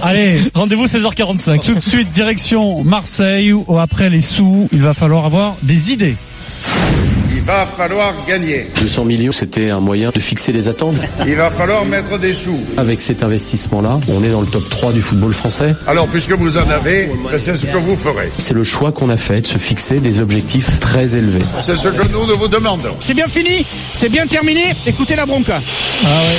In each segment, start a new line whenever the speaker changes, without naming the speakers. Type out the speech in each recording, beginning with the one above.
Allez,
Rendez-vous 16h45.
tout de suite direction Marseille où après les sous, il va falloir avoir des idées.
Il va falloir gagner.
200 millions, c'était un moyen de fixer les attentes.
Il va falloir mettre des sous.
Avec cet investissement-là, on est dans le top 3 du football français.
Alors, puisque vous en avez, c'est ce que vous ferez.
C'est le choix qu'on a fait de se fixer des objectifs très élevés.
C'est ce que nous nous vous demandons.
C'est bien fini, c'est bien terminé. Écoutez la bronca.
Ah ouais.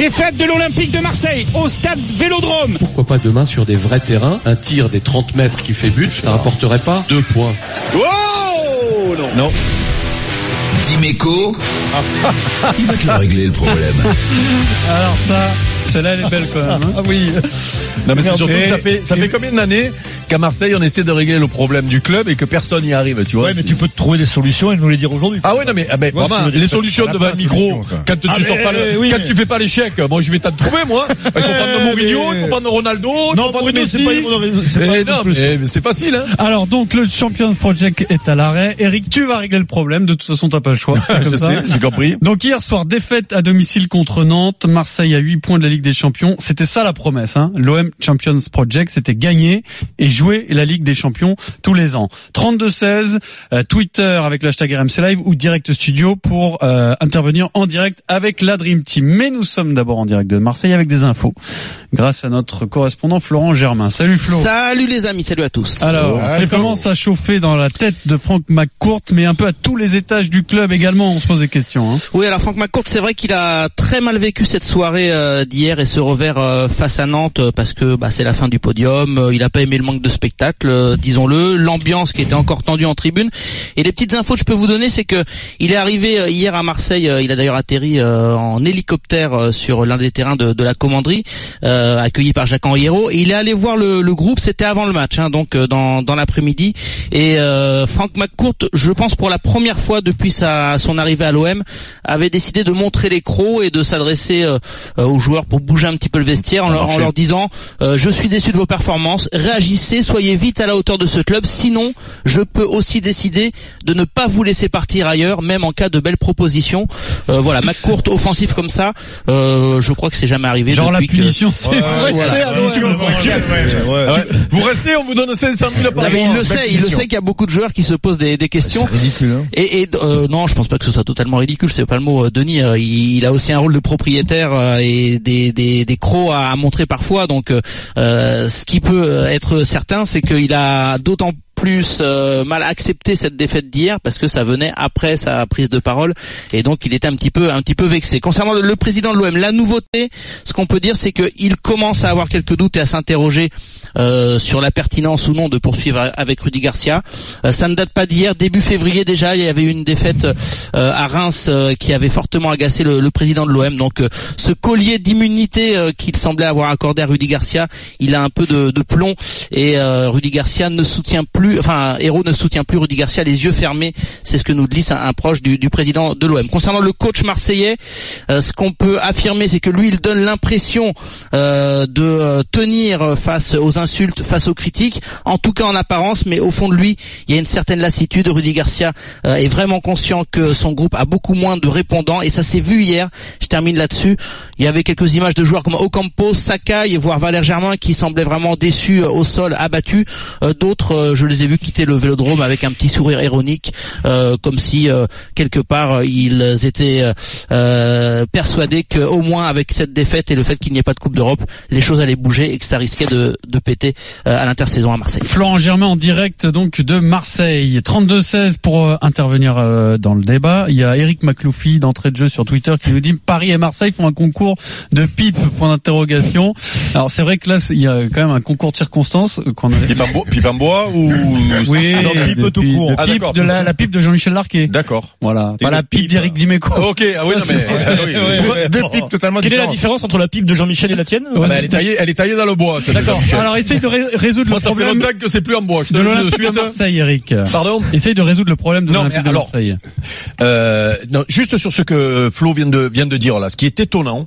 Défaite de l'Olympique de Marseille au stade Vélodrome.
Pourquoi pas demain sur des vrais terrains, un tir des 30 mètres qui fait but, ça rapporterait pas deux points.
Oh non.
Dimeco, il va te la régler le problème.
Alors ça, celle-là elle est belle quand même. hein.
Ah oui. Non mais c'est surtout que ça fait ça fait combien d'années qu'à Marseille on essaie de régler le problème du club et que personne n'y arrive, tu vois.
Ouais, mais tu peux te trouver des solutions et nous les dire aujourd'hui.
Ah ouais non mais ah ben, vraiment,
veux
les
dire,
solutions devant le micro
de
quand tu
Ah,
sors
mais,
pas le,
oui,
quand
mais-
tu fais pas l'échec, moi je vais t'en trouver moi. Il faut prendre Mourinho, il faut prendre Ronaldo, il faut
Non,
prendre
Bruno,
Messi.
c'est pas
Eh non,
solution.
mais mais c'est facile hein.
Alors donc le Champions Project est à l'arrêt. Eric, tu vas régler le problème. De toute façon, t'as pas le choix. Comme
Je
ça.
sais, j'ai compris.
Donc hier soir, défaite à domicile contre Nantes. Marseille à 8 points de la Ligue des Champions. C'était ça la promesse. Hein. L'OM Champions Project, c'était gagner et jouer la Ligue des Champions tous les ans. 32-16, euh, Twitter avec le hashtag RMC Live ou Direct Studio pour euh, intervenir en direct avec la Dream Team. Mais nous sommes d'abord en direct de Marseille avec des infos. Grâce à notre correspondant Florent Germain. Salut Flo.
Salut les amis, salut à tous.
Alors, ça commence à chauffer dans la tête de Franck McCourt, mais un peu à tous les étages du club également, on se pose des questions. Hein.
Oui, alors Franck McCourt, c'est vrai qu'il a très mal vécu cette soirée euh, d'hier et ce revers euh, face à Nantes parce que bah, c'est la fin du podium. Il a pas aimé le manque de spectacle, euh, disons-le, l'ambiance qui était encore tendue en tribune. Et les petites infos que je peux vous donner, c'est que il est arrivé euh, hier à Marseille. euh, il a d'ailleurs atterri en hélicoptère sur l'un des terrains de, de la commanderie, euh, accueilli par Jacques Henriero. Et il est allé voir le, le groupe. C'était avant le match, hein, donc dans, dans l'après-midi. Et euh, Franck McCourt, je pense pour la première fois depuis sa, son arrivée à l'OM, avait décidé de montrer les crocs et de s'adresser euh, aux joueurs pour bouger un petit peu le vestiaire en, leur, en leur disant je suis déçu de vos performances, réagissez, soyez vite à la hauteur de ce club, sinon je peux aussi décider de ne pas vous laisser partir ailleurs, même en cas de belles propositions. Euh, voilà, McCourt offensif comme ça, euh, je crois que c'est jamais arrivé
Genre la
depuis que-
punition, c'est
Ouais,
vrai,
voilà. Ouais, ouais.
Ouais. Vous restez, on vous donne 500 000 par
mais il le sait, il le sait qu'il y a beaucoup de joueurs qui se posent des, des questions.
Ridicule, hein.
Et, et euh, non, je pense pas que ce soit totalement ridicule. C'est pas le mot. euh, Denis, euh, il, il a aussi un rôle de propriétaire euh, et des, des, des crocs à, à montrer parfois. Donc, ce qui peut être certain, c'est qu'il a d'autant plus euh, mal accepté cette défaite d'hier parce que ça venait après sa prise de parole et donc il était un petit peu un petit peu vexé. Concernant le, président de l'OM, la nouveauté, ce qu'on peut dire, c'est qu'il commence à avoir quelques doutes et à s'interroger euh, sur la pertinence ou non de poursuivre avec Rudy Garcia. Euh, ça ne date pas d'hier, début février déjà, il y avait eu une défaite à Reims qui avait fortement agacé le, président de l'OM. Donc ce collier d'immunité qu'il semblait avoir accordé à Rudy Garcia, il a un peu de, de plomb et Rudy Garcia ne soutient plus, enfin Héros ne soutient plus Rudy Garcia les yeux fermés. C'est ce que nous glisse un, proche du, président de l'OM. Concernant le coach marseillais, euh, ce qu'on peut affirmer, c'est que lui, il donne l'impression euh, de euh, tenir face aux insultes, face aux critiques, en tout cas en apparence, mais au fond de lui, il y a une certaine lassitude. Rudy Garcia est vraiment conscient que son groupe a beaucoup moins de répondants, et ça s'est vu hier. Je termine là-dessus. Il y avait quelques images de joueurs comme Ocampo, Sakai, voire Valère Germain, qui semblaient vraiment déçus au sol, abattus. D'autres, je les ai vus quitter le Vélodrome avec un petit sourire ironique, euh, comme si euh, quelque part euh, ils étaient euh, euh, persuadés qu'au moins avec cette défaite et le fait qu'il n'y ait pas de Coupe d'Europe, les choses allaient bouger et que ça risquait de, de péter euh, à l'intersaison à Marseille.
Florent Germain en direct donc de Marseille. 32-16 pour euh, intervenir euh, dans le débat. Il y a Eric Macloufi d'entrée de jeu sur Twitter qui nous dit Paris et Marseille font un concours de pipe point d'interrogation. Alors c'est vrai que là il y a quand même un concours de circonstances qu'on a.
Pipe en pipe ou
Oui,
Non, pipe
de,
tout court.
de
Ah,
pipe de la, la pipe de Jean-Michel Larquet.
D'accord.
Voilà,
Et
pas la pipe
pipe,
d'Éric Dimeco.
Ok, ah oui, non, mais ah oui.
Deux pipes totalement
Quelle est la
différentes.
différence entre la pipe de Jean-Michel et la tienne? Bah, elle, est taillée, elle est taillée dans le bois.
D'accord. Alors essaye de ré- résoudre
Moi,
le
ça fait
problème
longtemps que c'est plus en bois. Je te
de
le dis de.
Marseille, Eric.
Pardon
Essaye de résoudre le problème de
Non,
l'Olympique
mais
de
alors-
Marseille.
Euh, non, juste sur ce que Flo vient de vient de dire là, ce qui est étonnant.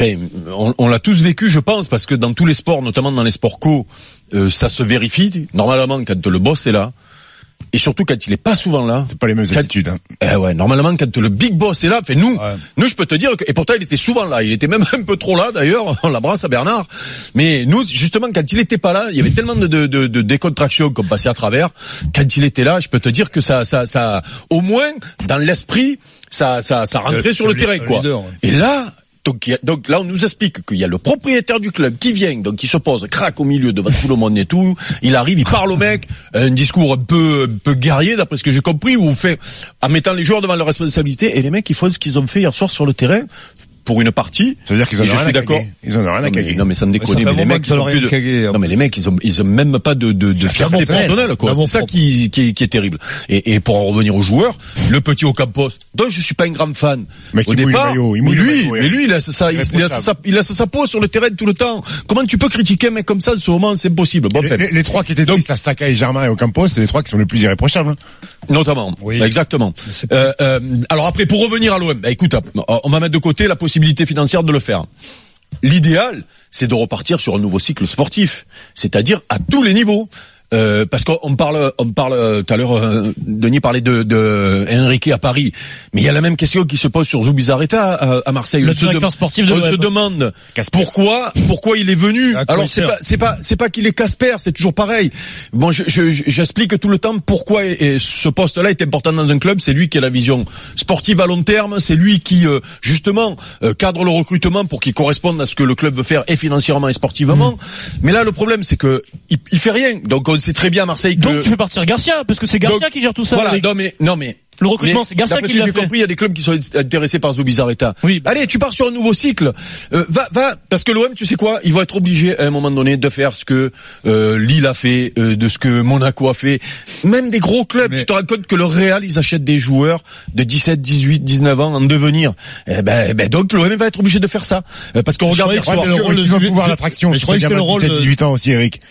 Enfin, on, on l'a tous vécu, je pense, parce que dans tous les sports, notamment dans les sports co, euh, ça se vérifie. Normalement, quand le boss est là, Et surtout quand il est pas souvent là.
C'est pas les mêmes
Quand-
attitudes. Hein.
Eh ouais, normalement quand le big boss est là, fait nous,
Ouais.
nous je peux te dire que et pourtant il était souvent là, il était même un peu trop là d'ailleurs, on l'embrasse à Bernard. Mais nous justement quand il était pas là, il y avait tellement de de, de, de décontraction qu'on passait à travers. Quand il était là, je peux te dire que ça ça ça au moins dans l'esprit ça ça ça rentrait
Le-
sur le
le
terrain
leader,
quoi.
ouais.
Et là donc, là, on nous explique qu'il y a le propriétaire du club qui vient, donc qui se pose, craque au milieu devant tout le monde et tout. Il arrive, il parle au mec, un discours un peu, un peu guerrier d'après ce que j'ai compris, où on fait, en mettant les joueurs devant leurs responsabilités, et les mecs ils font ce qu'ils ont fait hier soir sur le terrain pour une partie.
Ça veut dire qu'ils en ont
je
rien
suis
à
d'accord.
caguer. Ils en ont rien à
mais,
caguer.
non mais
Ça fait
mais
un
les mecs ils ont plus de,
hein.
non mais les mecs ils ont, ils ont même pas de, de, de fierté personnelle quoi. C'est ça qui, qui, est- qui est terrible. Et, et pour en revenir aux joueurs, le petit Ocampos, dont je suis pas un grand fan.
Mec,
au départ, mais lui, mais lui, il laisse ça, il, il laisse sa, il laisse sa peau sur le terrain tout le temps. Comment tu peux critiquer un mec comme ça en ce moment? C'est impossible. Bon,
Les, trois qui étaient tristes, la Saka et Germain et Ocampos, c'est les trois qui sont les plus irréprochables. hein.
Notamment.
Oui.
Exactement. Euh, euh, alors après, pour revenir à l'OM, bah, écoute, on va mettre de côté la possibilité financière de le faire. L'idéal, c'est de repartir sur un nouveau cycle sportif, c'est-à-dire à tous les niveaux. Euh, parce qu'on parle, on parle euh, tout à l'heure, euh, Denis parlait de, de Enrique à Paris, mais il y a la même question qui se pose sur Zubizarreta à, à Marseille.
Le
On se
directeur
dem-
sportif de
On se demande pourquoi, pourquoi il est venu. Alors c'est pas, c'est pas, c'est pas qu'il est Casper, c'est toujours pareil. Bon, je- je- je- j'explique tout le temps pourquoi et, ce poste-là est important dans un club. C'est lui qui a la vision sportive à long terme. C'est lui qui, euh, justement, euh, cadre le recrutement pour qu'il corresponde à ce que le club veut faire et financièrement et sportivement. Mais là, le problème, c'est que il, il fait rien. Donc, on sait très bien à Marseille que.
Donc tu fais partir Garcia, parce que c'est Garcia
Donc,
qui gère tout ça.
Voilà. Non mais, non mais.
Le recrutement, c'est Garcia qui l'a
j'ai
fait.
compris, il y a des clubs qui sont intéressés par Zubizarreta.
Oui.
Allez, tu pars sur un nouveau cycle. Euh, va, va, parce que l'OM, tu sais quoi, ils vont être obligés à un moment donné de faire ce que euh, Lille a fait, euh, de ce que Monaco a fait. Même des gros clubs,
Mais-
tu te rends compte que le Real, ils achètent des joueurs de 17, 18, 19 ans en devenir. Eh ben, eh ben donc l'OM va être obligé de faire ça, parce qu'on
Je
regarde
croyais
hier
que le rôle de pouvoir d'attraction.
Mais
Je
je
croyais que c'était le rôle de 17-18 ans aussi, Eric.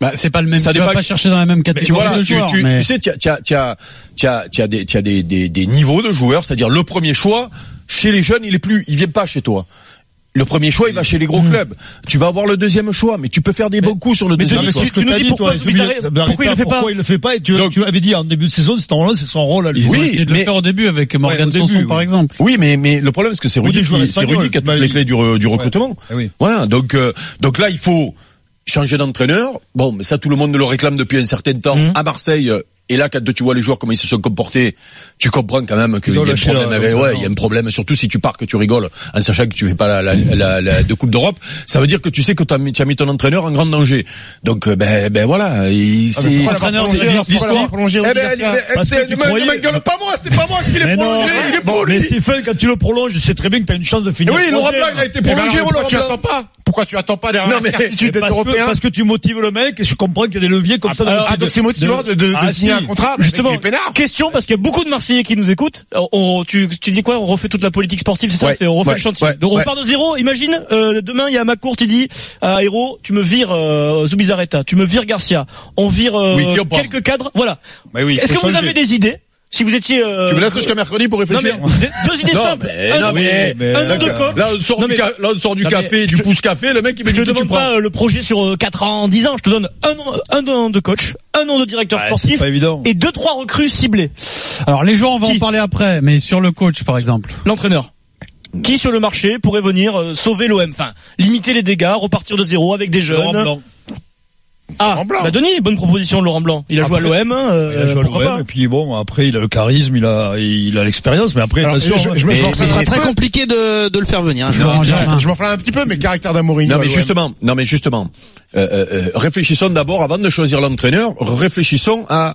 Bah, c'est pas le même.
Ça
tu vas pas chercher dans la même
Tu
catégorie
vois,
de
tu,
joueurs,
tu-
mais
tu sais, tu as, tu as, tu as, tu as, tu as des, tu as des, des, des niveaux de joueurs, c'est-à-dire le premier choix chez les jeunes, il est plus, il vient pas chez toi. Le premier choix, il va chez les gros clubs. Tu vas avoir le deuxième choix, mais tu peux faire des bons coups sur le
mais
deuxième
Denis,
choix.
tu- tu nous dis pourquoi Zubizarreta- pourquoi il le fait pas
Pourquoi il le fait pas? Et tu,
Donc-
tu avais dit en début de saison, c'est en c'est son rôle à lui.
Oui,
de
mais-
le faire au début avec Morgan
au début,
Sanson,
oui.
par exemple.
Oui, mais mais le problème, c'est que c'est Rudy, qui, c'est. Rudy qui a toutes
Bah,
les clés du, re- du recrutement.
Eh oui.
Voilà, donc euh, donc là, il faut changer d'entraîneur. Bon, mais ça, tout le monde le réclame depuis un certain temps
Mhm.
à Marseille. Et là, quand tu vois les joueurs comment ils se sont comportés, tu comprends quand même qu'il y a un problème. avec- ouais, il y a un problème. Surtout si tu pars que tu rigoles en sachant que tu fais pas la, la, la, la- de Coupe d'Europe, ça veut dire que tu sais que tu as, mis- tu as mis ton entraîneur en grand danger. Donc euh, ben ben voilà, il,
Ah,
c'est
mais Pourquoi l'avoir prolongé
Eh ben, eh,
tu
ne m'engueule pas moi, c'est pas moi qui l'ai
Mais
prolongé, il est pour
mais
lui.
Stephen, quand tu le prolonges, je sais très bien que tu as une chance de finir.
Oui, Laurent. Blanc, il a été
Eh ben
prolongé, Laurent
tu
Blanc.
attends pas Pourquoi tu attends pas derrière la
mais-
certitude parce que, européen parce que tu motives le mec et je comprends qu'il y a des leviers comme ça. dans
alors,
le Ah, donc c'est motivant de, Ah, signer si. Un contrat mais
Justement, question parce qu'il y a beaucoup de Marseillais qui nous écoutent. On- on- tu, tu dis quoi? On refait toute la politique sportive, c'est ça?
Ouais,
C'est on refait
ouais,
le chantier.
ouais,
Donc on repart de zéro. Imagine euh, demain il y a Macourt qui dit à Héros, tu me vires euh, Zubizarreta, tu me vires Garcia, on vire euh,
Oui,
quelques cadres. Voilà.
Bah oui,
Est-ce que vous avez des idées? Si vous étiez euh,
Tu me laisses jusqu'à mercredi pour
non mais
réfléchir
deux- idées
Non,
simples.
mais-
un
non, mais-
mais-
un nom de
d'accord.
coach.
Là, on sort
Non,
du,
mais-
là, on sort du café,
je-
du pouce café, le mec, il me
Je
dit
te
que tu
demande pas euh, le projet sur euh, 4 ans, 10 ans. Je te donne un nom, un nom de coach, un nom de directeur
Ouais,
sportif
c'est pas évident.
et deux trois recrues ciblées.
Alors les joueurs, on va
Qui
en parler après, mais sur le coach, par exemple.
L'entraîneur. Qui sur le marché pourrait venir euh, sauver l'OM Enfin, limiter les dégâts, repartir de zéro avec des jeunes.
Laurent Blanc.
Ah,
Laurent Blanc.
bah Denis, bonne proposition de Laurent Blanc. Il a joué à
Après-
l'OM, hein, euh,
Il a joué à l'OM, et puis bon, après, il a le charisme, il a, il a l'expérience, mais après,
Alors,
attention,
je- je me
mais-
Ce
un
sera
petit
très
peu.
compliqué de, de le faire venir. hein, je.
Je m'enflamme un petit peu, mais le caractère d'Amourinho.
Non
à
mais justement, non mais justement, euh, euh, euh, réfléchissons d'abord avant de choisir l'entraîneur, réfléchissons à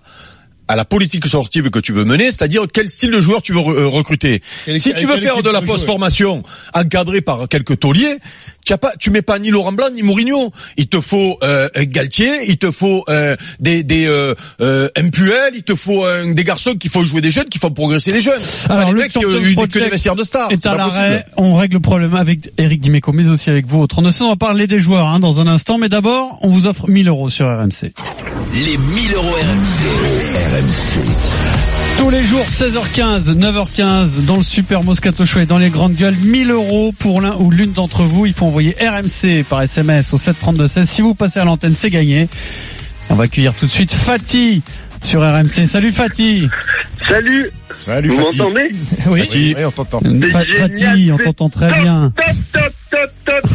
à la politique sportive que tu veux mener, c'est-à-dire quel style de joueur tu veux euh, recruter. Si tu veux faire de la post-formation encadrée par quelques tauliers, tu as pas, tu mets pas ni Laurent Blanc ni Mourinho. Il te faut euh, un Galtier, il te faut euh, des des euh, euh, MPL, il te faut euh, des garçons qui font jouer des jeunes, qui font progresser les jeunes.
Alors,
Pas les
le
mecs qui ont que des vestiaires de stars.
est à l'arrêt. On règle le problème avec Eric Dimeco, mais aussi avec vous au 32 On va parler des joueurs hein, dans un instant, mais d'abord, on vous offre 1000 euros sur RMC.
Les 1000 euros RMC.
Tous les jours, 16h15, 9h15, dans le Super Moscato Show et dans les grandes gueules, 1000 euros pour l'un ou l'une d'entre vous. Il faut envoyer RMC par SMS au 732-16. Si vous passez à l'antenne, c'est gagné. On va accueillir tout de suite Fatih sur RMC. Salut Fatih.
Salut,
Salut,
vous
Fatih.
m'entendez
Oui.
Oui, on t'entend.
Fatih, on t'entend très
top,
bien.
Top, top, top, top,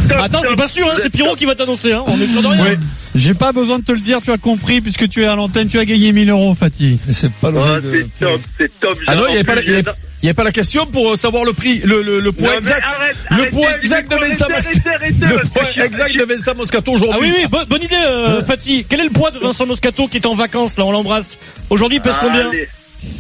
top,
Attends, c'est
top.
pas sûr, hein, c'est Pierrot
top.
qui va t'annoncer, hein. On est sûr de rien.
Oui. J'ai pas besoin de te le dire, tu as compris, puisque tu es à l'antenne, tu as gagné 1000 euros, Fatih.
Mais c'est pas logique de...
c'est top, c'est top.
Ah non, il y avait pas, la- il y avait, pas la question pour euh, savoir le prix, le, le, le poids
Non,
exact.
arrête,
le
arrêtez,
poids exact de Vincent Moscato. Le poids exact de Vincent Moscato
Ah
aujourd'hui.
oui, oui, bonne, bonne idée, euh, Fatih. Quel est le poids de Vincent Moscato qui est en vacances, là, on l'embrasse. Aujourd'hui, il pèse combien?
Allez,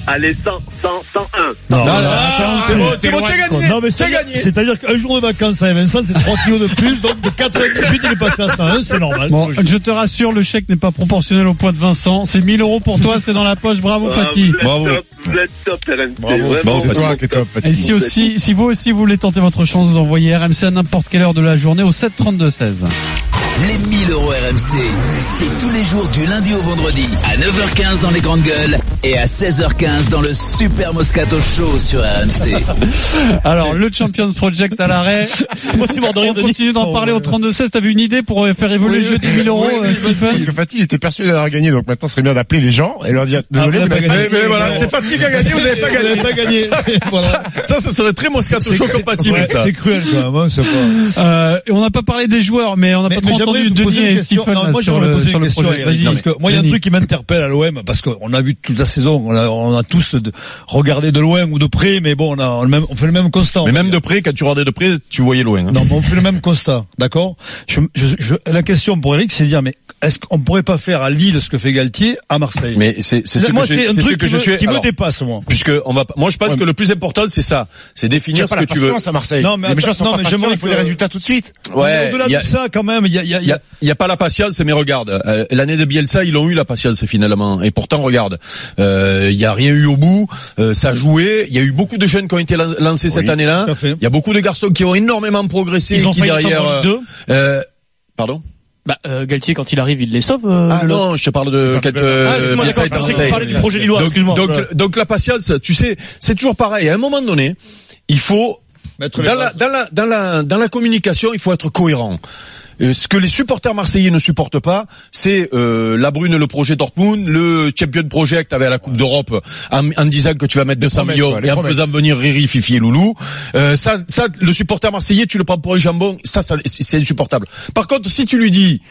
allez, 100, 100, 101.
Non,
Non,
non,
non,
non,
c'est bon, c'est bon,
loin,
tu as
quoi.
gagné.
Non, mais c'est
gagné.
C'est-à-dire qu'un jour de vacances à Vincent, c'est 3 kilos de plus, donc de 98, il est passé à 101, c'est normal.
Bon, je te rassure, le chèque n'est pas proportionnel au poids de Vincent. C'est 1000 euros pour toi, c'est dans la poche. Bravo,
Ah,
Fatih.
Bravo.
top, vous êtes top, RMC.
Bravo.
Et si aussi, si vous aussi vous voulez tenter votre chance, vous envoyez RMC à n'importe quelle heure de la journée au 732 16.
Les 1000 euros RMC, c'est tous les jours du lundi au vendredi à 9h15 dans les grandes gueules et à 16h15 dans le Super Moscato Show sur RMC.
Alors, le Champions Project à l'arrêt. On continue d'en parler au 32 16. T'avais une idée pour euh, faire évoluer le jeu des 1000 euros,
Oui,
euh,
oui, Parce
Stephen?
que Fatih, il était persuadé d'avoir gagné, donc maintenant, ce serait bien d'appeler les gens et leur dire, désolé,
Ah,
vous n'avez
pas gagné.
Mais, voilà, c'est Fatih qui a gagné, vous avez pas
Vous
gagné.
n'avez pas gagné. voilà.
Ça, ça serait très Moscato Show compatible,
Ouais. C'est cruel, quand même, hein, pas...
Euh, et on n'a pas parlé des joueurs, mais on n'a pas trop entendu Denis
une
et
question.
Stephen
Non, moi,
sur
j'aimerais
le,
poser
sur
une
le
question,
projet.
Eric,
Vas-y.
parce que moi, il y a un truc qui m'interpelle à l'OM, parce qu'on a vu toute la saison, on a, on a tous de- regardé de loin ou de près, mais bon, on, a, on, le même- on fait le même constat. on
Mais même de près, quand tu regardais de près, tu voyais loin. hein.
Non, mais on fait le même constat, d'accord? Je, je, je- La question pour Eric, c'est de dire, mais est-ce qu'on pourrait pas faire à Lille ce que fait Galtier à Marseille?
Mais c'est ce
Moi, un truc
que
qui,
je
me,
suis.
qui me dépasse, moi.
puisque on va, moi je pense que le plus important c'est ça, c'est définir ce que tu veux.
à Marseille.
Non, mais
les méchants sont
non,
pas il faut des résultats tout de suite.
Ouais,
Au-delà de ça, quand même, il y a, il y a, a-
pas la patience, mais regarde, euh, l'année de Bielsa, ils ont eu la patience finalement. Et pourtant, regarde, euh, il y a rien eu au bout, euh, ça a joué. Il y a eu beaucoup de jeunes qui ont été lan- lancés cette année-là. Il y a beaucoup de garçons qui ont énormément progressé,
Ils ont
et qui derrière.
Ligue
euh, euh, pardon?
Bah, euh, Galtier, quand il arrive, il les sauve. euh,
Ah
le-
non, je te parle de
parle
quelques.
Ah, excuse-moi, d'accord, je pensais que
Marseille.
tu parlais du projet lillois,
Donc,
excuse-moi.
donc, donc la patience, tu sais, c'est toujours pareil. À un moment donné, il faut dans la, dans la dans la dans la communication, il faut être cohérent. Euh, ce que les supporters marseillais ne supportent pas, c'est euh, la Brune, le projet Dortmund, le Champion Project avec la Coupe d'Europe, en, en disant que tu vas mettre 200
promesses,
millions
quoi,
et en
promesses.
faisant venir Riri, Fifi et Loulou. Euh, ça, ça, le supporter marseillais, tu le prends pour un jambon, ça, ça c'est insupportable. Par contre, si tu lui dis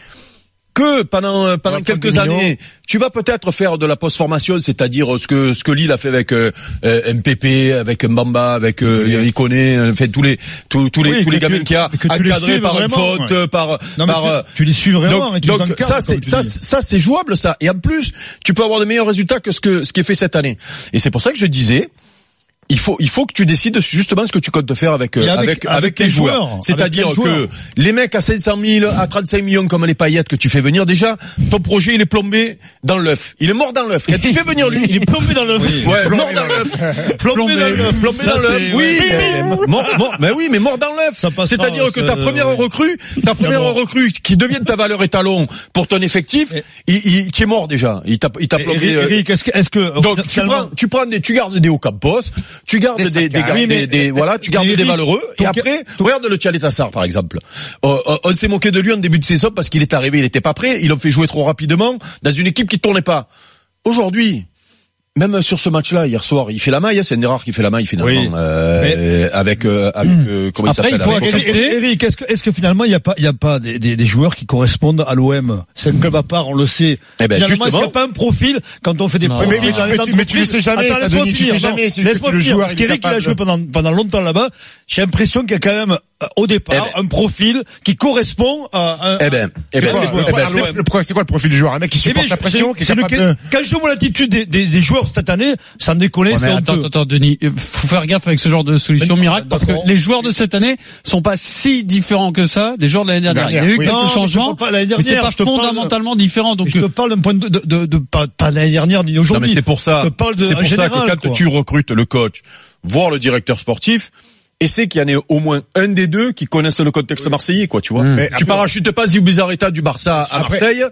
que pendant euh, pendant quelques années, tu vas peut-être faire de la post-formation, c'est-à-dire ce que ce que Lille a fait avec euh, euh, MPP, avec Mbamba, avec euh, Iconé, euh, fait tous les tous, tous les
Oui,
tous les
que tu-
gamins qu'il y a
tu les
encadrés par une faute,
ouais.
euh, par
Non,
par
tu-
euh,
tu les suis vraiment
donc,
et tu les
donc
encadres,
ça c'est
tu
ça ça c'est jouable ça. Et en plus tu peux avoir de meilleurs résultats que ce que ce qui est fait cette année. Et c'est pour ça que je disais il faut il faut que tu décides justement ce que tu comptes faire avec euh,
avec-
avec avec, tes joueurs,
joueurs
c'est-à-dire que les mecs à 500 000 à 35 millions comme les paillettes que tu fais venir déjà ton projet il est plombé dans l'œuf il est mort dans l'œuf quand tu fais venir lui?
Il est plombé dans le.
Ouais, mort dans l'œuf. Plombé dans l'œuf. Plombé dans l'œuf. Oui, mais mort, mort, mais oui, mais mort dans l'œuf. C'est-à-dire que ta première
ouais.
recrue, ta première recrue qui devienne ta valeur étalon pour ton effectif,
Et-
il, il, tu es mort déjà. Il t'a, il t'a plombé.
Eric,
euh,
Eric, est-ce que, est-ce que
donc tu prends, tu prends des, tu gardes des Ocampos, tu gardes
Des
des, des,
Saka.
gar-
Oui,
des,
mais-
des- voilà, tu gardes des valeureux. Et après, regarde le Tchalet Tassar par exemple. Euh, euh, on s'est moqué de lui en début de saison parce qu'il est arrivé, il était pas prêt, ils l'ont fait jouer trop rapidement dans une équipe qui tournait pas. Aujourd'hui, même sur ce match-là, hier soir, il fait la maille, hein, c'est un des rares qui fait la maille finalement,
Oui.
euh, avec, euh, avec euh, comment
Après,
il s'appelle
Eric, Eric, est-ce que, est-ce que finalement il n'y a pas, il y a pas des, des, des joueurs qui correspondent à l'OM C'est un club à part, on le sait.
Eh ben,
finalement, est-ce n'y a pas un profil quand on fait des profils
Mais- mais-
dans les
mais tu- mais tu le sais jamais,
Attends, laisse-moi
Denis, tu
finir,
sais jamais, le
finir,
joueur,
parce qu'Eric, il a joué pendant, pendant longtemps là-bas. J'ai l'impression qu'il y a quand même, au départ,
Eh
un profil qui correspond à un,
Eh ben, eh
C'est
ben,
quoi,
c'est-
le-
eh ben, c'est-
quoi le profil du joueur? Un mec qui
Eh ben,
supporte la
je-
pression,
c'est-
qui est
c'est le-
capable de...
Quand je vois l'attitude des, des, des joueurs cette année, sans déconner,
Ouais, mais
c'est
attends,
honteux.
attends, Denis, euh, faut faire gaffe avec ce genre de solution
Mais-
miracle parce que les joueurs de cette année sont pas si différents que ça des joueurs de l'année dernière. Il y a eu
Oui.
quelques
Non, mais
changements,
l'année
mais c'est pas
parle-
fondamentalement différent. Donc
je te parle d'un point de, de, de, de- pas, pas l'année dernière ni
Non
aujourd'hui.
mais c'est pour ça.
Je te parle de-
C'est pour ça que quand tu recrutes le coach, voire le directeur sportif, essaie qu'il y en ait au moins un des deux qui connaissent le contexte marseillais, quoi, tu vois.
Mmh.
Mais
tu
après-
parachutes pas Zubizarreta du Barça à
Après-
Marseille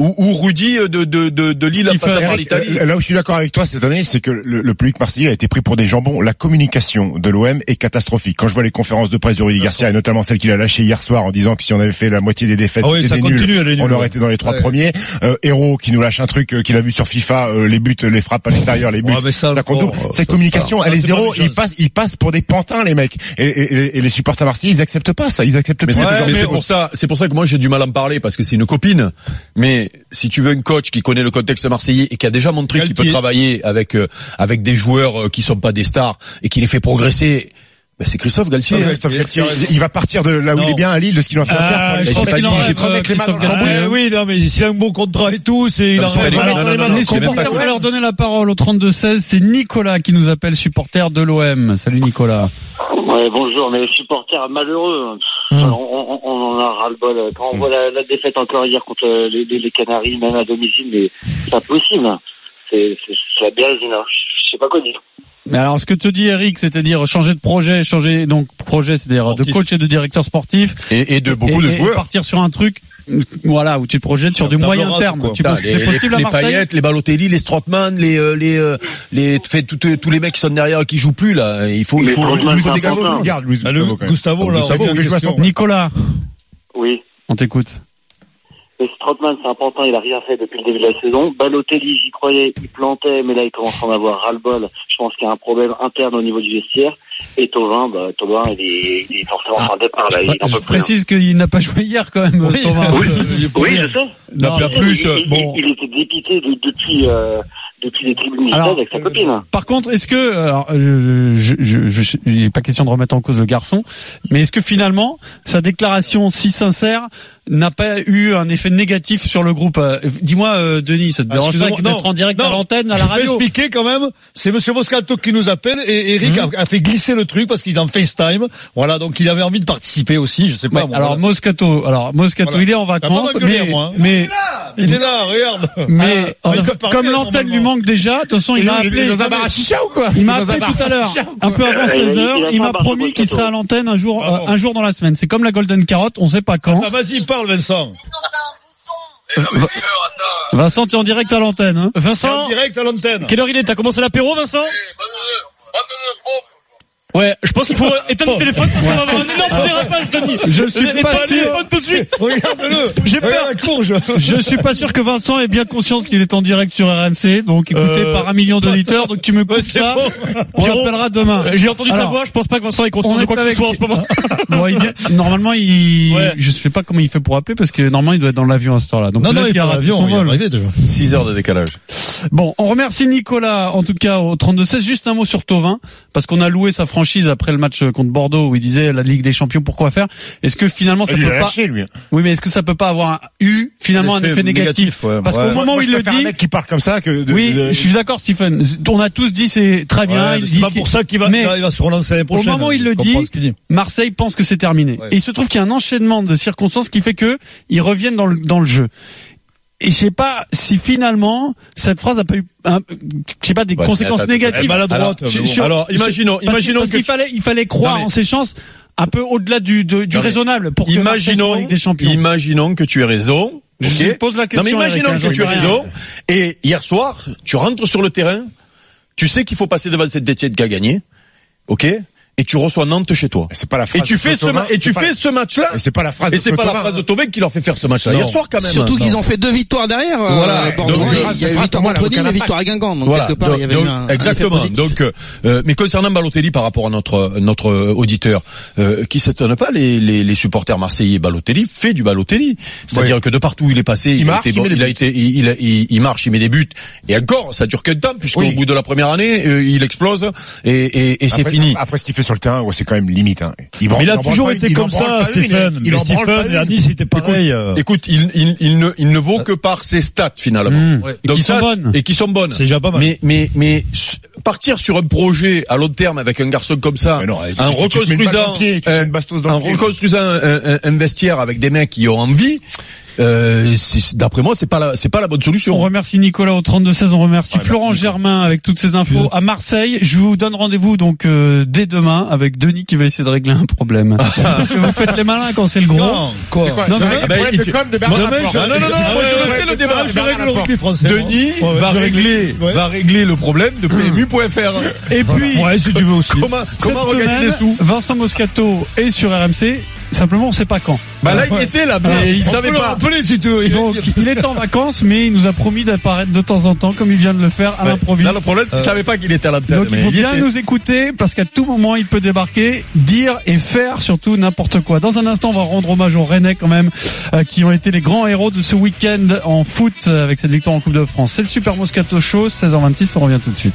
ou, ou Rudy de, de, de, de Lille à passer par l'Italie.
euh, là où je suis d'accord avec toi cette année, c'est que le, le public marseillais a été pris pour des jambons. La communication de l'OM est catastrophique. Quand je vois les conférences de presse de Rudy Garcia, et notamment celle qu'il a lâchée hier soir en disant que si on avait fait la moitié des défaites,
Ah oui,
des nuls,
est
on aurait
ouais.
été dans les trois
Ouais.
premiers. Euh, Héros qui nous lâche un truc euh, qu'il a vu sur FIFA, euh, les buts, les frappes à l'extérieur, les buts.
Ouais, ça,
ça compte
euh,
Cette communication,
c'est
elle est
c'est pas
zéro. Ils passent, ils passent pour des pantins, les mecs. Et, et- et les supporters marseillais, ils acceptent pas ça. Ils acceptent
Mais
pas
c'est pour ça, c'est pour ça que moi j'ai du mal à en parler parce que c'est une copine. Mais si tu veux un coach qui connaît le contexte marseillais et qui a déjà montré qu'il peut travailler avec euh, avec des joueurs euh, qui sont pas des stars et qui les fait progresser, ben c'est Christophe Galtier. hein.
Christophe Galtier, il va partir de là où
Non.
il est bien à Lille, de ce qu'il en fait
Ah,
faire. pour
je
les-
pense qu'il en
hein.
oui, non, mais s'il a un bon contrat et tout, c'est, il en
c'est c'est
On va leur donner la parole au 32-16. C'est Nicolas qui nous appelle supporter de l'OM. Salut Nicolas.
Ouais, bonjour, mais supporters malheureux.
Hum.
On, on, on en a ras-le-bol. Quand on voit la, la défaite encore hier contre les, les, les Canaries, même à domicile, mais c'est pas possible. C'est, c'est, c'est la bérésina. Je sais pas quoi dire.
Mais alors, ce que te dit Eric, c'est-à-dire changer de projet, changer donc projet, c'est-à-dire de coach et de directeur sportif,
Et, et de beaucoup
et,
de
et
joueurs.
partir sur un truc, voilà, où tu te projettes sur du moyen
rase,
terme.
quoi.
Tu penses que c'est possible
les,
à
les Payet, les Balotelli, les Strootman, les euh, les euh, les fait tous tous les mecs qui sont derrière qui jouent plus là. Il faut il
Mais
faut, il faut dégager.
Regarde,
Ah,
Gustavo,
là,
Nicolas,
Oui.
on t'écoute.
Mais Strootman, c'est important, il a rien fait depuis le début de la saison. Balotelli, j'y croyais, il plantait, mais là, il commence à en avoir ras-le-bol. Je pense qu'il y a un problème interne au niveau du vestiaire. Et Tovin, bah, Tovin, il est, il est forcément sur le départ, là. Il en
Je
hein.
précise qu'il n'a pas joué hier quand même.
Oui,
Thauvin.
Oui,
Euh,
oui, je sais.
Non,
La
Il-
plus,
il,
euh,
il-
bon.
il était dépité de- depuis, euh, depuis les tribunes
Alors,
avec sa copine.
Par contre, est-ce que, alors, euh, je, je, je, il n'est pas question de remettre en cause le garçon, mais est-ce que finalement sa déclaration si sincère n'a pas eu un effet négatif sur le groupe Euh, Dis-moi, euh, Denis, ça te
Ah,
dérange pas d'être en direct à
non,
l'antenne, à la
Je peux
radio
expliquer quand même. C'est Monsieur Moscato qui nous appelle et Eric a, a fait glisser le truc parce qu'il est en FaceTime. Voilà, donc il avait envie de participer aussi. Je sais pas.
Ouais,
moi,
alors
voilà.
Moscato, alors Moscato,
Voilà.
il est en vacances, mais,
moi, hein.
mais,
il est là, regarde.
mais
Ah,
euh,
il peut parler,
comme l'antenne lui manque déjà, de toute façon, il m'a
il est
appelé.
dans un bar à chicha ou quoi?
Il m'a
est
appelé tout à l'heure, un peu avant
Euh, il a-
16
il a
heures.
pas
Il m'a promis qu'il serait à l'antenne un jour,
Ah
euh, un jour dans la semaine. C'est comme la Golden Carotte, on sait pas quand.
Ah, vas-y, parle, Vincent.
Vincent, tu es en direct à l'antenne. Hein
en
Vincent,
direct à l'antenne.
quelle heure il est? T'as commencé l'apéro, Vincent? Ouais, je pense qu'il faut éteindre le téléphone parce qu'on va avoir un énorme dérapage, Denis.
Je suis
Éteins
pas
le
sûr.
téléphone tout de suite.
Regarde-le.
J'ai peur.
Regarde la courge.
Je suis pas sûr que Vincent ait bien conscience qu'il est en direct sur RMC, donc écouté
Euh,
par un million d'auditeurs, donc tu me coupes
Ouais,
ça.
bon.
On demain.
Euh, J'ai entendu sa voix, je pense pas que Vincent ait
on
conscience de quoi que ce
avec-
soit en ce moment.
Bon, il vient- normalement, il,
Ouais.
je sais pas comment il fait pour appeler parce que normalement il doit être dans l'avion à ce temps-là. Donc
Non, non, il est
raté
l'avion,
son
il est
vol.
arrivé déjà.
6 heures de décalage.
Bon, on remercie Nicolas, en tout cas au 32-16. Juste un mot sur Tovin, parce qu'on a loué sa franchise après le match contre Bordeaux où il disait la Ligue des Champions, pourquoi faire? Est-ce que finalement ça
Il
peut pas
lâché, lui.
Oui, mais est-ce que ça peut pas avoir un- eu finalement un effet négatif,
ouais.
Parce
Ouais.
qu'au moment
Moi,
où il le
préfère un
dit,
mec qui comme ça que de,
oui,
de-
je suis d'accord, Stephen. On a tous dit c'est très bien.
Ouais,
il dit
pas pour ça qu'il va,
Mais
il va se relancer l'année prochaine.
moment où il le dit,
dit.
Marseille pense que c'est terminé. Et il se trouve qu'il y a un enchaînement de circonstances qui fait que ils reviennent dans le, dans le jeu. Et je sais pas si finalement cette phrase a pas eu, je sais pas des
Ouais,
conséquences négatives.
maladroite. bon.
Alors, imaginons,
parce-
imaginons
parce qu'il fallait, il fallait croire
Non, mais-
en ses chances un peu au-delà du, de- du
Non,
raisonnable pour que
Imaginons,
des Champions.
imaginons que tu aies raison.
Je
ok
pose la
Non
question.
mais imaginons
Eric, hein,
que tu
rien.
raison. Et hier soir, tu rentres sur le terrain, tu sais qu'il faut passer devant cette détienne qui a gagné, ok Et tu reçois Nantes chez toi.
C'est pas la
Et
phrase.
tu
de
fais ce, et tu fais ce match-là.
Et c'est pas la phrase.
Et
de
c'est pas la phrase de Tovin qui leur fait faire ce match-là hier soir quand même.
Surtout qu'ils ont fait deux victoires derrière. euh,
Voilà.
Il y a, eu victoire contre Nîmes et victoire à Guingamp. Donc
Voilà.
quelque part, il y avait
Donc,
eu un, un effet
exactement. Donc, euh, mais concernant Balotelli par rapport à notre notre auditeur, euh, qui s'étonne pas, les, les, les supporters marseillais, Balotelli fait du Balotelli. C'est-à-dire que de partout où il est passé, il, été,
il
a été, il, marche, il met des buts. Et encore, ça dure qu'un temps, puisqu'au bout de la première année, euh, il explose et, et, et c'est fini.
Après ce qu'il fait sur le terrain, ouais, c'est quand même limite. Hein. Il,
Mais il a toujours été comme ça, Stéphane.
il
Mais Stéphane,
une.
à Nice, c'était pareil. euh.
Écoute, il, il, il ne, il ne vaut que par ses stats finalement.
Mmh. Et
Donc
qui sont bonnes.
Et qui sont bonnes.
C'est déjà pas mal.
Mais, mais, mais partir sur un projet à long terme avec un garçon comme ça,
non,
en
dans
reconstruisant,
pied,
en un- un vestiaire avec des mecs qui ont envie, euh, c'est- d'après moi, c'est pas la, c'est pas la bonne
On
solution.
remercie Nicolas au 32-16, on remercie
Ouais,
Florent
merci,
Germain avec toutes ces infos à Marseille. Je vous donne rendez-vous donc euh, dès demain avec Denis qui va essayer de régler un problème. Parce que vous faites les malins quand c'est le gros.
Non, quoi
Non, mais-
Ah bah, il-
de com de Bernard
Demain, je-
Ah, non, non, non,
Ah,
moi, je
ouais, ouais,
sais, le
ouais,
débat.
Je règle le rugby français.
Denis.
Ouais,
va régler,
ouais.
va régler le problème de PMU.fr.
Et puis,
Ouais, si tu veux aussi.
Comment, comment regagner des sous
Vincent Moscato est sur RMC. Simplement, on sait pas quand.
Bah là, il
Ouais.
était là, mais il
On
savait
peut le
pas.
rappeler si tu veux.
Donc, il est en vacances, mais il nous a promis d'apparaître de temps en temps, comme il vient de le faire à
Ouais.
l'improviste.
Là, le problème, c'est qu'il savait pas qu'il était à l'antenne.
Donc il faut
y
bien
était.
nous écouter parce qu'à tout moment il peut débarquer, dire et faire surtout n'importe quoi. Dans un instant on va rendre hommage aux Rennais quand même euh, qui ont été les grands héros de ce week-end en foot euh, avec cette victoire en Coupe de France. C'est le Super Moscato Show, 16h26, on revient tout de suite.